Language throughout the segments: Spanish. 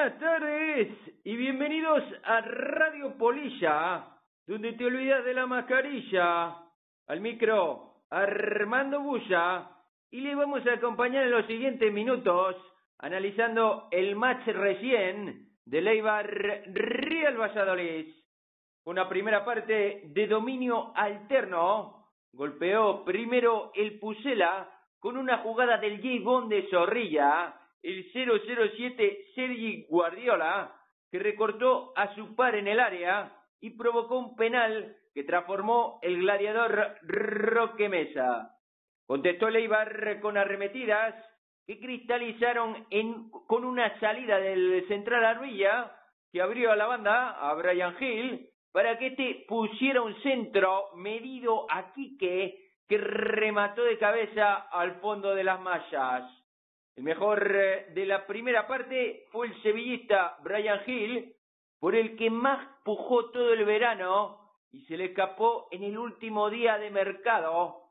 buenas tardes y bienvenidos a Radio Polilla, donde te olvidas de la mascarilla. Al micro, Armando Bulla, y le vamos a acompañar en los siguientes minutos analizando el match recién de Leibar Real Valladolid. Una primera parte de dominio alterno. Golpeó primero el Pusela con una jugada del J. de Zorrilla el 007 Sergi Guardiola, que recortó a su par en el área y provocó un penal que transformó el gladiador Roque Mesa. Contestó el Eibar con arremetidas que cristalizaron en, con una salida del central Arvilla que abrió a la banda a Brian Hill para que este pusiera un centro medido a Quique que remató de cabeza al fondo de las mallas. El mejor eh, de la primera parte fue el sevillista Brian Hill, por el que más pujó todo el verano y se le escapó en el último día de mercado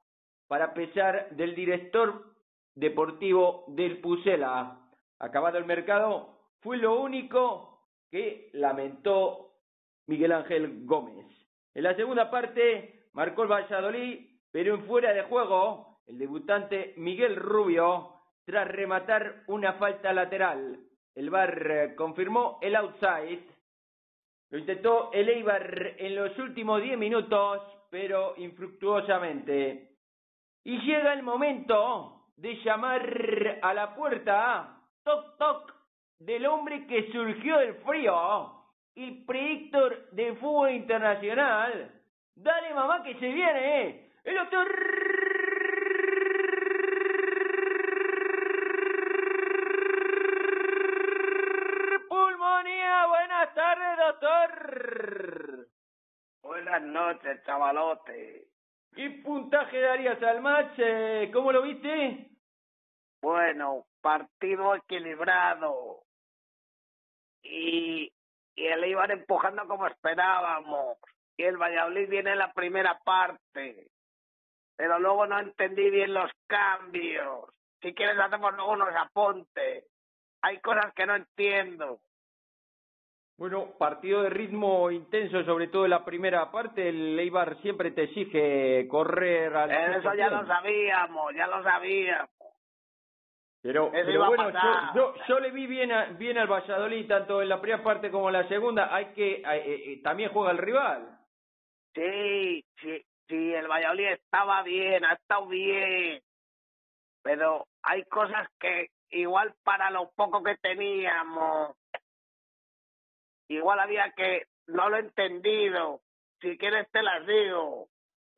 para pesar del director deportivo del Pusela. Acabado el mercado, fue lo único que lamentó Miguel Ángel Gómez. En la segunda parte marcó el Valladolid, pero en fuera de juego, el debutante Miguel Rubio tras rematar una falta lateral. El VAR eh, confirmó el outside. Lo intentó el Eibar en los últimos 10 minutos, pero infructuosamente. Y llega el momento de llamar a la puerta, toc toc, del hombre que surgió del frío, el predictor de fútbol internacional. Dale mamá que se viene, el doctor Buenas noches, chavalote. ¿Qué puntaje darías al match? Eh, ¿Cómo lo viste? Bueno, partido equilibrado. Y, y el iban empujando como esperábamos. Y el Valladolid viene en la primera parte. Pero luego no entendí bien los cambios. Si quieres hacemos luego unos apuntes. Hay cosas que no entiendo. Bueno, partido de ritmo intenso, sobre todo en la primera parte. El Eibar siempre te exige correr al. Eso ya lo sabíamos, ya lo sabíamos. Pero, pero bueno, yo, yo, le vi bien, bien al Valladolid, tanto en la primera parte como en la segunda. Hay que. Eh, eh, también juega el rival. Sí, sí, sí, el Valladolid estaba bien, ha estado bien. Pero hay cosas que, igual para lo poco que teníamos igual había que, no lo he entendido, si quieres te las digo.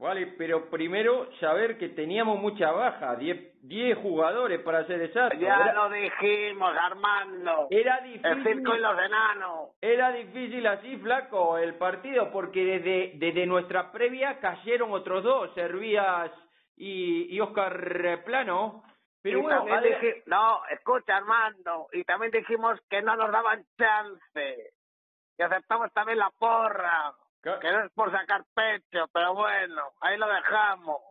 Vale, pero primero saber que teníamos mucha baja, 10 jugadores para ser exacto. Ya lo dijimos, Armando. Era difícil. El circo y los enanos. Era difícil así, flaco, el partido, porque desde, desde nuestra previa cayeron otros dos, Servías y, y Oscar Plano. Pero bueno, no, escucha, Armando, y también dijimos que no nos daban chance y aceptamos también la porra, que no es por sacar pecho, pero bueno, ahí lo dejamos.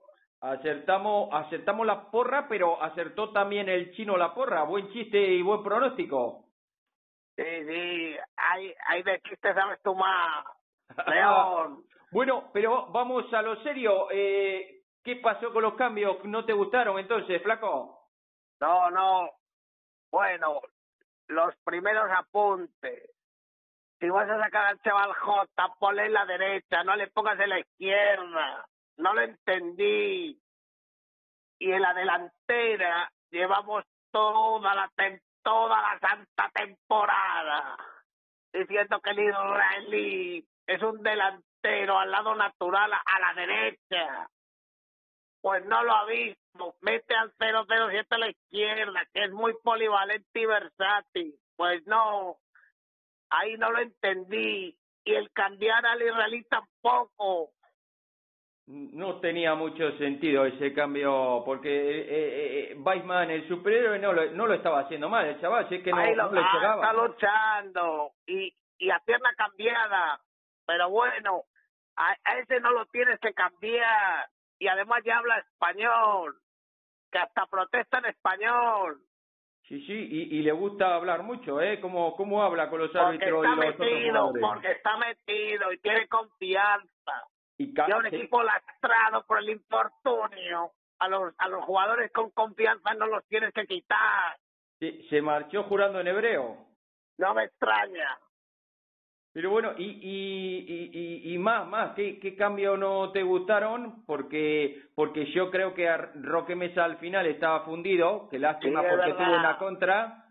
Acertamos, aceptamos la porra, pero acertó también el chino la porra. Buen chiste y buen pronóstico. Sí, sí, hay, hay de chistes, sabes tú más. León. bueno, pero vamos a lo serio. Eh, ¿Qué pasó con los cambios? ¿No te gustaron entonces, flaco? No, no. Bueno, los primeros apuntes. Si vas a sacar al chaval J, ponle en la derecha, no le pongas en la izquierda. No lo entendí. Y en la delantera llevamos toda la toda la santa temporada diciendo que el israelí es un delantero al lado natural a la derecha. Pues no lo ha. Mete al 007 a la izquierda, que es muy polivalente y versátil. Pues no, ahí no lo entendí. Y el cambiar al israelí tampoco. No tenía mucho sentido ese cambio, porque eh, eh, eh Weissman, el superhéroe, no lo, no lo estaba haciendo mal, el chaval, es que no, ahí lo, Está luchando y, y a pierna cambiada, pero bueno, a, a ese no lo tienes que cambiar y además ya habla español, que hasta protesta en español. Sí, sí, y, y le gusta hablar mucho, ¿eh? ¿Cómo, cómo habla con los árbitros y los otros metido, jugadores? porque está metido y tiene confianza. Y Y un equipo lastrado por el infortunio, a los, a los jugadores con confianza no los tienes que quitar. se, se marchó jurando en hebreo. No me extraña. Pero bueno, y, y, y, y, y más, más, ¿qué, ¿qué cambio no te gustaron? Porque porque yo creo que a Roque Mesa al final estaba fundido, que lástima Sí, porque tuvo una contra,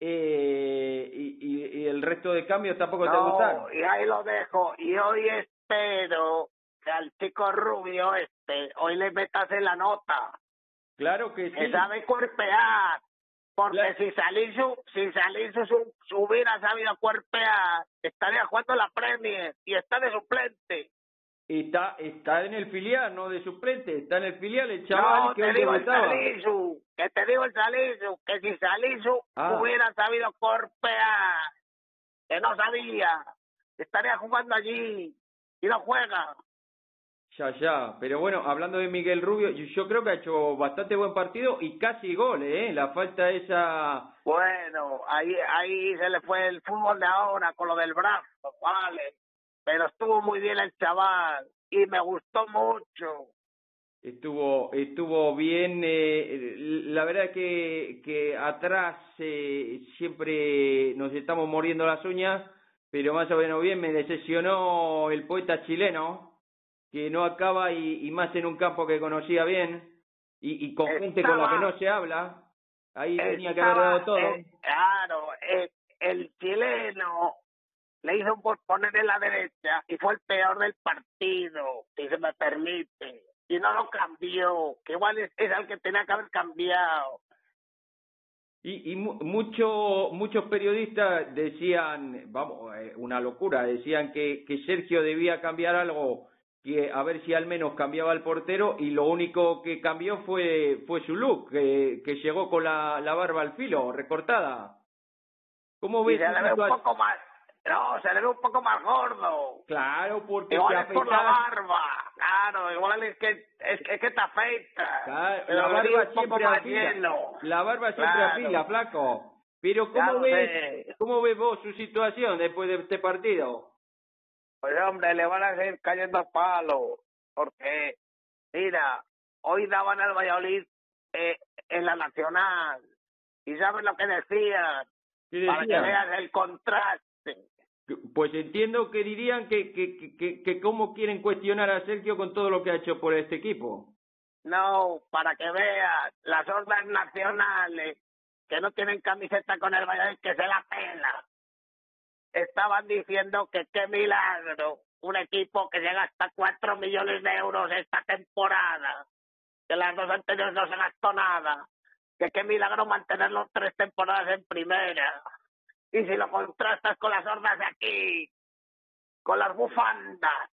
eh, y, y, el resto de cambios tampoco te gustaron. y ahí lo dejo. Y hoy espero que al chico rubio este, hoy le metas en la nota. Claro que sí. que sabe cuerpear. Porque si Salisu, si Salisu su, su hubiera sabido cuerpear, estaría jugando la Premier y está de suplente. Está, está en el filial, no de suplente, está en el filial el chaval no, que te digo el. Salisu, que te digo el Salisu, que si Salisu Ah. hubiera sabido cuerpear, que no sabía, estaría jugando allí y no juega. Ya, ya. Pero bueno, hablando de Miguel Rubio, yo, creo que ha hecho bastante buen partido y casi gol, ¿eh? La falta esa... Bueno, ahí, ahí se le fue el fútbol de ahora con lo del brazo, vale. Pero estuvo muy bien el chaval y me gustó mucho. Estuvo, estuvo bien. Eh, la verdad que, que atrás eh, siempre nos estamos muriendo las uñas, pero más o menos bien me decepcionó el poeta chileno, que no acaba y, y más en un campo que conocía bien y, y con gente con la que no se habla. Ahí tenía que haber Estaba, dado todo. eh, claro, eh, el chileno le hizo por poner en la derecha y fue el peor del partido, si se me permite. Y no lo cambió, que igual es, es el que tenía que haber cambiado. Y, y mu- mucho, muchos periodistas decían, vamos, eh, una locura, decían que, que Sergio debía cambiar algo, que a ver si al menos cambiaba el portero, y lo único que cambió fue, fue su look, que, que llegó con la, la barba al filo, recortada. ¿Cómo Y ves se le ve un poco más, no, se le ve un poco más gordo. Claro, porque Igual es por la barba, claro, igual es que es, es que te afeita. Claro, la barba un poco siempre más lleno. La barba siempre Claro. afila, flaco. Pero ¿cómo lo ves, sé. cómo ves vos su situación después de este partido? Pues hombre, le van a seguir cayendo a palo, porque, mira, hoy daban al Valladolid eh, en la Nacional, y sabes lo que decían, ¿Qué para que veas el contraste. Pues entiendo que dirían que, que, que, que, que cómo quieren cuestionar a Sergio con todo lo que ha hecho por este equipo. No, para que veas las hordas nacionales que no tienen camiseta con el Valladolid, que se la pela. Estaban diciendo que qué milagro, un equipo que llega hasta cuatro millones de euros esta temporada, que las dos anteriores no se gastó nada, que qué milagro mantenerlos tres temporadas en primera. Y si lo contrastas con las hordas de aquí, con las bufandas,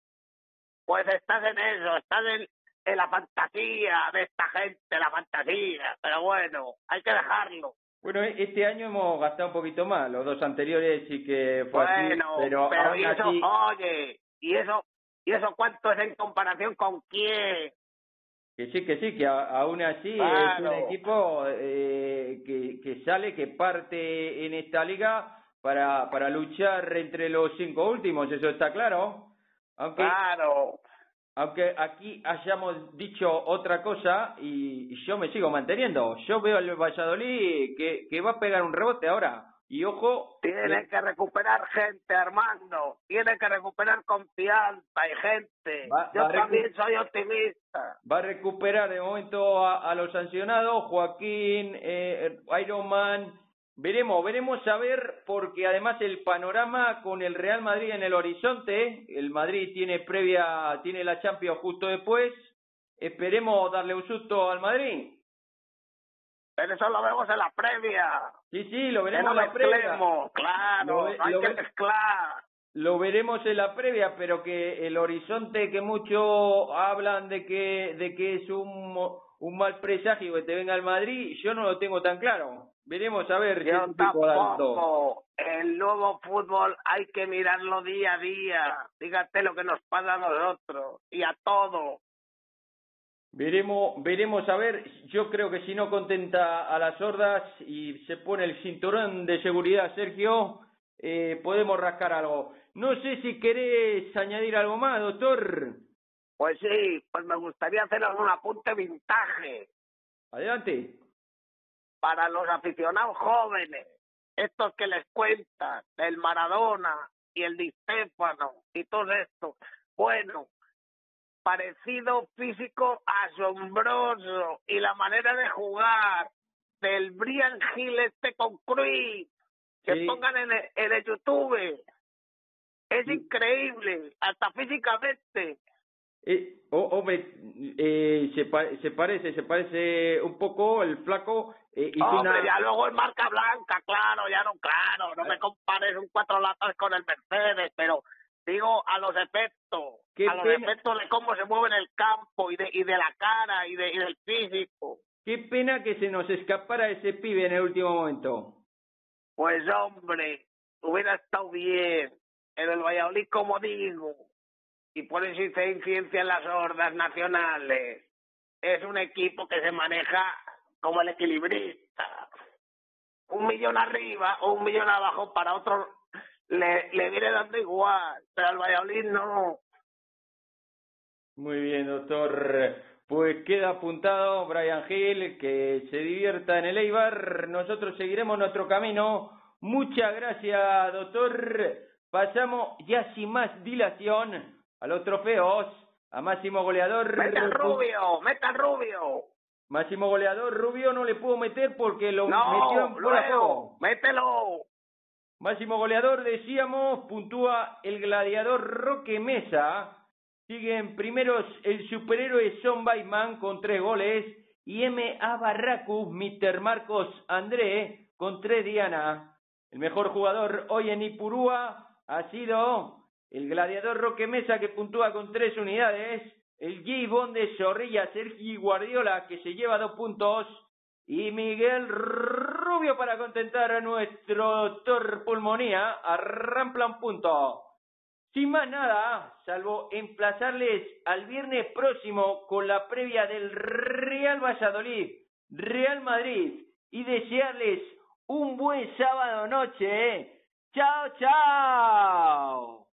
pues estás en eso, estás en, en la fantasía de esta gente, la fantasía. Pero bueno, hay que dejarlo. Bueno, e- este año hemos gastado un poquito más, los dos anteriores sí que fue así, pero, pero, aún y eso, así, oye, y eso, y eso cuánto es en comparación con quién. que sí, que sí, que aún así es un equipo eh, que, que sale, que parte en esta liga para, para luchar entre los cinco últimos, eso está claro. Aunque, Claro. Aunque aquí hayamos dicho otra cosa y, yo me sigo manteniendo. Yo veo al Valladolid que, que va a pegar un rebote ahora. Y ojo, Tiene que recuperar gente, Armando. Tiene que recuperar confianza y gente. Va- Yo va también soy optimista. va a recuperar de momento a, a los sancionados, Joaquín, eh, Iron Man. Veremos, veremos a ver, porque además el panorama con el Real Madrid en el horizonte, el Madrid tiene previa, tiene la Champions justo después, esperemos darle un susto al Madrid. Pero eso lo vemos en la previa. Sí, sí, lo veremos no en la previa. claro, ve- hay que ve- mezclar. Lo veremos en la previa, pero que el horizonte que muchos hablan de que de que es un, un mal presagio que te venga al Madrid, yo no lo tengo tan claro. Veremos a ver Yo alto. tampoco. El nuevo fútbol hay que mirarlo día a día. Fíjate lo que nos pasa a nosotros y a todos. Veremos, veremos a ver, yo creo que si no contenta a las hordas y se pone el cinturón de seguridad, Sergio, eh, podemos rascar algo. No sé si querés añadir algo más, doctor. Pues sí, pues me gustaría hacer algún apunte vintage. Adelante. Para los aficionados jóvenes, estos que les cuentan del Maradona y el Di y todo esto. Bueno, parecido físico asombroso y la manera de jugar del Brian Hill este con Cruz que pongan en el, en el YouTube es increíble hasta físicamente eh, eh, se, se parece, se parece un poco el flaco. Eh, y hombre, ya luego es marca blanca, claro, ya no, claro, no me compares un cuatro latas con el Mercedes, pero digo a los efectos, a los efectos de cómo se mueve en el campo y de, y de la cara y, de, y del físico. Qué pena que se nos escapara ese pibe en el último momento. Pues hombre, hubiera estado bien. En el Valladolid, como digo, y por eso hice incidencia en las hordas nacionales. Es un equipo que se maneja como el equilibrista. Un millón arriba o un millón abajo para otro le, le viene dando igual, pero al Valladolid no. Muy bien, doctor. Pues queda apuntado Brian Hill, que se divierta en el Eibar. Nosotros seguiremos nuestro camino. Muchas gracias, doctor. Pasamos ya sin más dilación a los trofeos, a máximo goleador. ¡Meta Rubio! ¡Meta Rubio! Máximo goleador Rubio no le puedo meter porque lo metió en fuera ¡Mételo! Máximo goleador, decíamos, puntúa el gladiador Roque Mesa. Siguen primeros el superhéroe Son Baitman con tres goles y M.A. Barracus, Mr. Marcos André con tres Diana. El mejor jugador hoy en Ipurúa ha sido el gladiador Roque Mesa que puntúa con tres unidades, el J. de Zorrilla Sergi Guardiola que se lleva dos puntos y Miguel Rubio para contentar a nuestro doctor Pulmonía arrampla un punto. Sin más nada, salvo emplazarles al viernes próximo con la previa del Real Valladolid, Real Madrid y desearles un buen sábado noche. ¡Chao, chao!